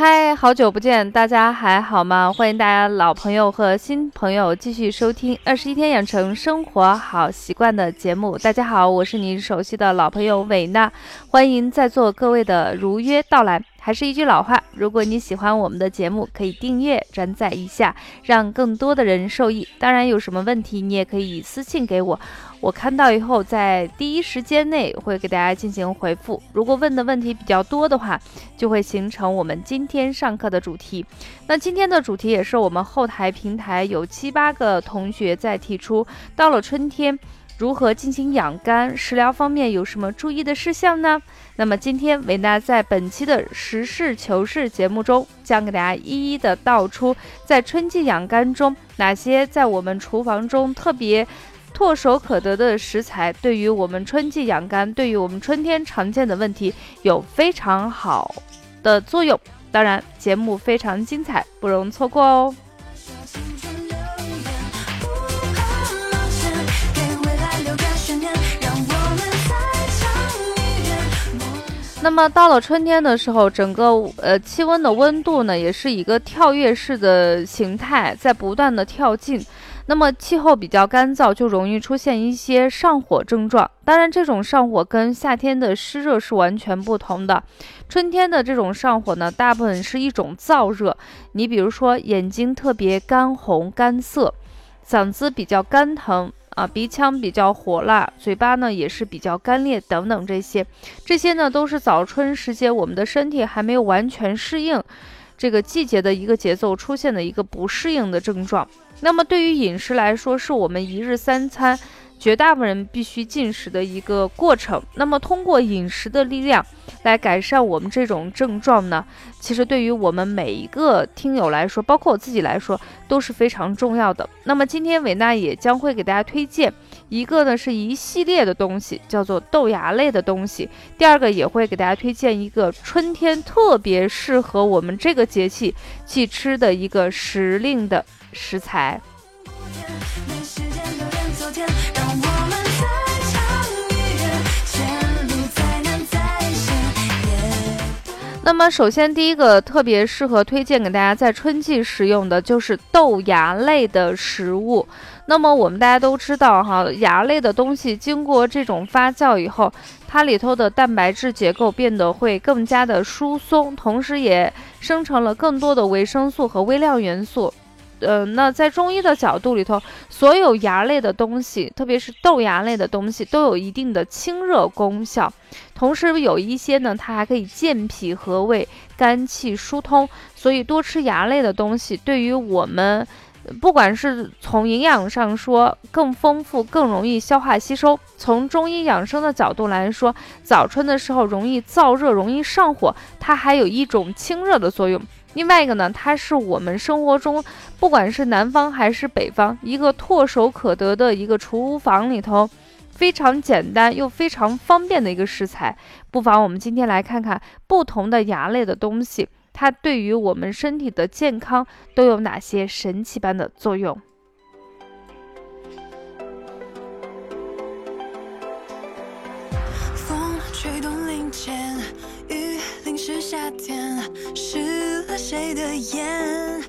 嗨，好久不见，大家还好吗？欢迎大家老朋友和新朋友继续收听《二十一天养成生活好习惯》的节目。大家好，我是您熟悉的老朋友韦娜，欢迎在座各位的如约到来。还是一句老话，如果你喜欢我们的节目，可以订阅、转载一下，让更多的人受益。当然，有什么问题你也可以私信给我，我看到以后在第一时间内会给大家进行回复。如果问的问题比较多的话，就会形成我们今天上课的主题。那今天的主题也是我们后台平台有七八个同学在提出，到了春天。如何进行养肝？食疗方面有什么注意的事项呢？那么今天维娜在本期的实事求是节目中，将给大家一一的道出，在春季养肝中，哪些在我们厨房中特别唾手可得的食材，对于我们春季养肝，对于我们春天常见的问题有非常好的作用。当然，节目非常精彩，不容错过哦。那么到了春天的时候，整个呃气温的温度呢，也是一个跳跃式的形态，在不断的跳进。那么气候比较干燥，就容易出现一些上火症状。当然，这种上火跟夏天的湿热是完全不同的。春天的这种上火呢，大部分是一种燥热。你比如说，眼睛特别干红干涩，嗓子比较干疼。啊，鼻腔比较火辣，嘴巴呢也是比较干裂，等等这些，这些呢都是早春时节我们的身体还没有完全适应这个季节的一个节奏出现的一个不适应的症状。那么对于饮食来说，是我们一日三餐。绝大部分人必须进食的一个过程。那么，通过饮食的力量来改善我们这种症状呢？其实对于我们每一个听友来说，包括我自己来说，都是非常重要的。那么，今天伟娜也将会给大家推荐一个呢，是一系列的东西，叫做豆芽类的东西。第二个也会给大家推荐一个春天特别适合我们这个节气去吃的一个时令的食材。那么，首先第一个特别适合推荐给大家在春季食用的就是豆芽类的食物。那么我们大家都知道哈，芽类的东西经过这种发酵以后，它里头的蛋白质结构变得会更加的疏松，同时也生成了更多的维生素和微量元素。呃，那在中医的角度里头，所有芽类的东西，特别是豆芽类的东西，都有一定的清热功效。同时有一些呢，它还可以健脾和胃、肝气疏通。所以多吃芽类的东西，对于我们，不管是从营养上说更丰富、更容易消化吸收；从中医养生的角度来说，早春的时候容易燥热、容易上火，它还有一种清热的作用。另外一个呢，它是我们生活中，不管是南方还是北方，一个唾手可得的一个厨房里头，非常简单又非常方便的一个食材。不妨我们今天来看看不同的芽类的东西，它对于我们身体的健康都有哪些神奇般的作用。风吹动林间，是夏天湿夏天，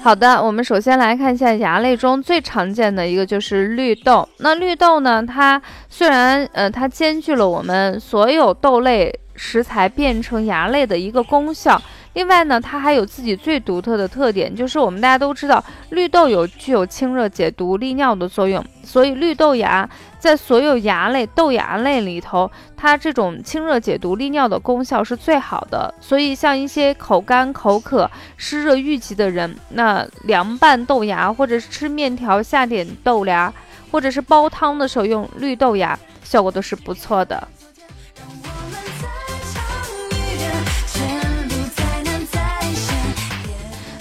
好的，我们首先来看一下芽类中最常见的一个就是绿豆。那绿豆呢，它虽然呃它兼具了我们所有豆类食材变成芽类的一个功效。另外呢，它还有自己最独特的特点，就是我们大家都知道，绿豆有具有清热解毒利尿的作用，所以绿豆芽在所有芽类豆芽类里头，它这种清热解毒利尿的功效是最好的。所以像一些口干口渴、湿热郁积的人，那凉拌豆芽，或者是吃面条下点豆芽，或者是煲汤的时候用绿豆芽，效果都是不错的。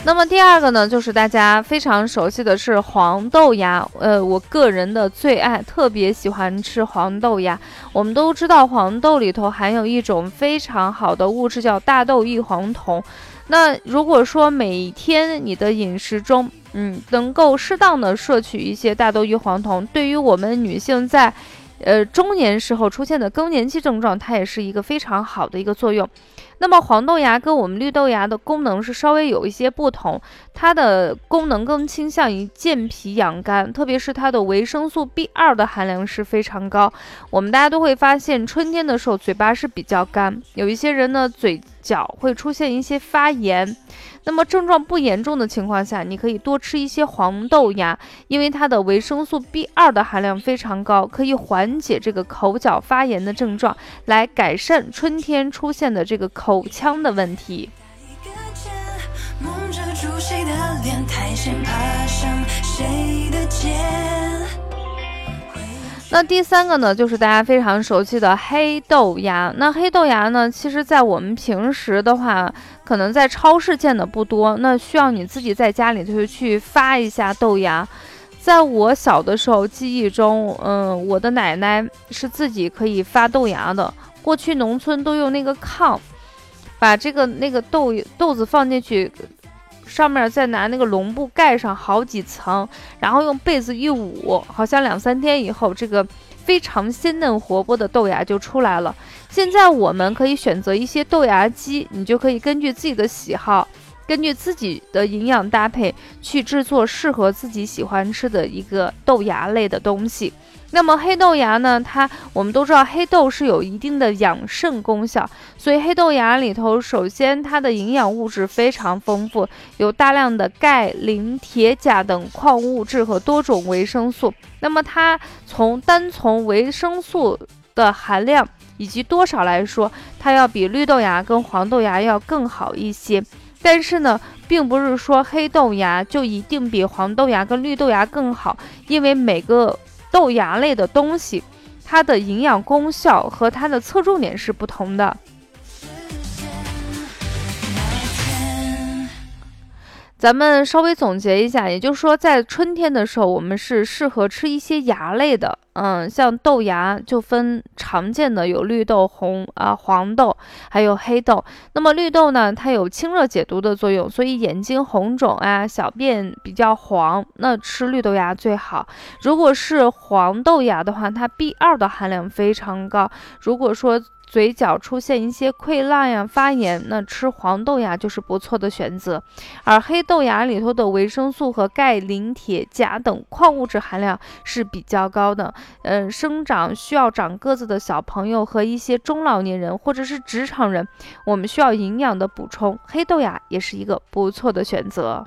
那么第二个呢，就是大家非常熟悉的是黄豆芽，呃，我个人的最爱，特别喜欢吃黄豆芽。我们都知道黄豆里头含有一种非常好的物质，叫大豆异黄酮。那如果说每天你的饮食中，嗯，能够适当的摄取一些大豆异黄酮，对于我们女性在呃中年时候出现的更年期症状，它也是一个非常好的一个作用。那么黄豆芽跟我们绿豆芽的功能是稍微有一些不同，它的功能更倾向于健脾养肝，特别是它的维生素 B 二的含量是非常高。我们大家都会发现，春天的时候嘴巴是比较干，有一些人呢嘴脚会出现一些发炎。那么症状不严重的情况下，你可以多吃一些黄豆芽，因为它的维生素 B 二的含量非常高，可以缓解这个口角发炎的症状，来改善春天出现的这个口腔的问题。那第三个呢，就是大家非常熟悉的黑豆芽。那黑豆芽呢，其实在我们平时的话，可能在超市见的不多，那需要你自己在家里头去发一下豆芽。在我小的时候记忆中，嗯，我的奶奶是自己可以发豆芽的。过去农村都用那个炕，把这个那个豆豆子放进去。上面再拿那个笼布盖上好几层，然后用被子一捂，好像两三天以后，这个非常鲜嫩活泼的豆芽就出来了。现在我们可以选择一些豆芽机，你就可以根据自己的喜好，根据自己的营养搭配去制作适合自己喜欢吃的一个豆芽类的东西。那么黑豆芽呢？它我们都知道黑豆是有一定的养肾功效，所以黑豆芽里头，首先它的营养物质非常丰富，有大量的钙、磷、铁、钾等矿物质和多种维生素。那么它从单从维生素的含量以及多少来说，它要比绿豆芽跟黄豆芽要更好一些。但是呢，并不是说黑豆芽就一定比黄豆芽跟绿豆芽更好，因为每个。豆芽类的东西，它的营养功效和它的侧重点是不同的。咱们稍微总结一下，也就是说，在春天的时候，我们是适合吃一些芽类的。嗯，像豆芽就分常见的有绿豆、红啊黄豆，还有黑豆。那么绿豆呢，它有清热解毒的作用，所以眼睛红肿啊、小便比较黄，那吃绿豆芽最好。如果是黄豆芽的话，它 B 二的含量非常高。如果说嘴角出现一些溃烂呀、发炎，那吃黄豆芽就是不错的选择。而黑豆芽里头的维生素和钙、磷、铁、钾等矿物质含量是比较高的。嗯，生长需要长个子的小朋友和一些中老年人或者是职场人，我们需要营养的补充，黑豆芽也是一个不错的选择。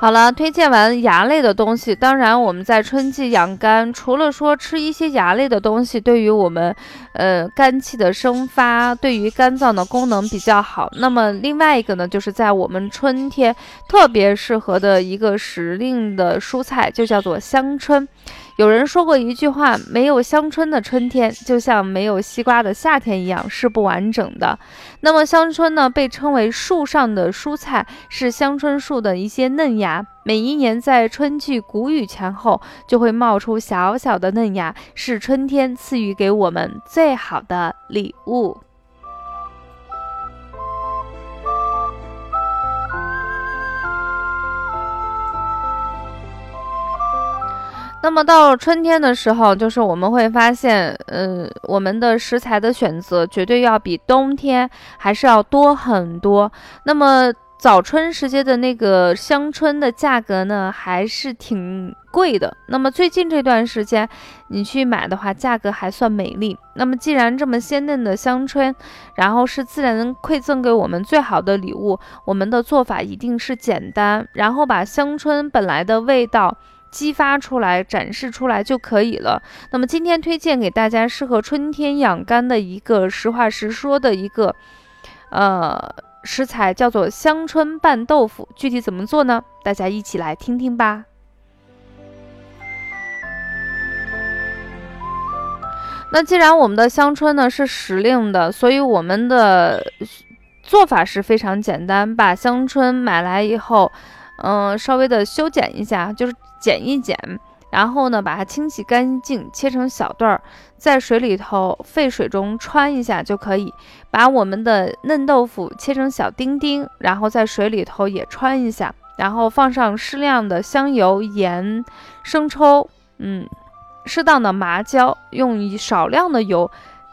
好了，推荐完芽类的东西，当然我们在春季养肝，除了说吃一些芽类的东西，对于我们，呃，肝气的生发，对于肝脏的功能比较好。那么另外一个呢，就是在我们春天特别适合的一个时令的蔬菜，就叫做香椿。有人说过一句话：“没有香椿的春天，就像没有西瓜的夏天一样，是不完整的。”那么香椿呢，被称为树上的蔬菜，是香椿树的一些嫩芽。每一年在春季谷雨前后，就会冒出小小的嫩芽，是春天赐予给我们最好的礼物。那么到春天的时候，就是我们会发现，嗯，我们的食材的选择绝对要比冬天还是要多很多。那么早春时节的那个香椿的价格呢，还是挺贵的。那么最近这段时间你去买的话，价格还算美丽。那么既然这么鲜嫩的香椿，然后是自然馈赠给我们最好的礼物，我们的做法一定是简单，然后把香椿本来的味道。激发出来，展示出来就可以了。那么今天推荐给大家适合春天养肝的一个实话实说的一个呃食材，叫做香椿拌豆腐。具体怎么做呢？大家一起来听听吧。那既然我们的香椿呢是时令的，所以我们的做法是非常简单，把香椿买来以后，嗯，稍微的修剪一下，就是。剪一剪，然后呢，把它清洗干净，切成小段儿，在水里头沸水中穿一下就可以。把我们的嫩豆腐切成小丁丁，然后在水里头也穿一下，然后放上适量的香油、盐、生抽，嗯，适当的麻椒，用一少量的油，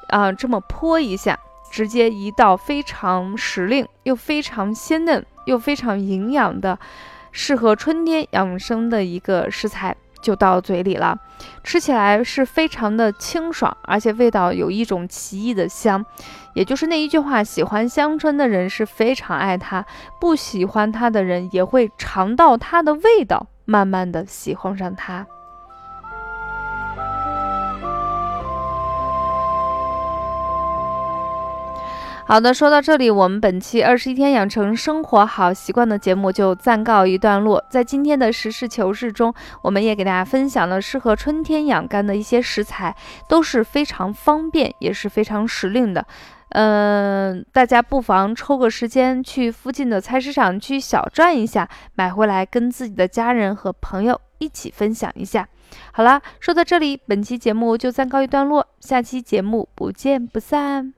啊，这么泼一下，直接一道非常时令又非常鲜嫩又非常营养的，适合春天养生的一个食材。就到嘴里了，吃起来是非常的清爽，而且味道有一种奇异的香，也就是那一句话：喜欢香椿的人是非常爱它，不喜欢它的人也会尝到它的味道，慢慢的喜欢上它。好的，说到这里，我们本期二十一天养成生活好习惯的节目就暂告一段落。在今天的实事求是中，我们也给大家分享了适合春天养肝的一些食材，都是非常方便，也是非常时令的。嗯，大家不妨抽个时间去附近的菜市场去小转一下，买回来跟自己的家人和朋友一起分享一下。好啦，说到这里，本期节目就暂告一段落，下期节目不见不散。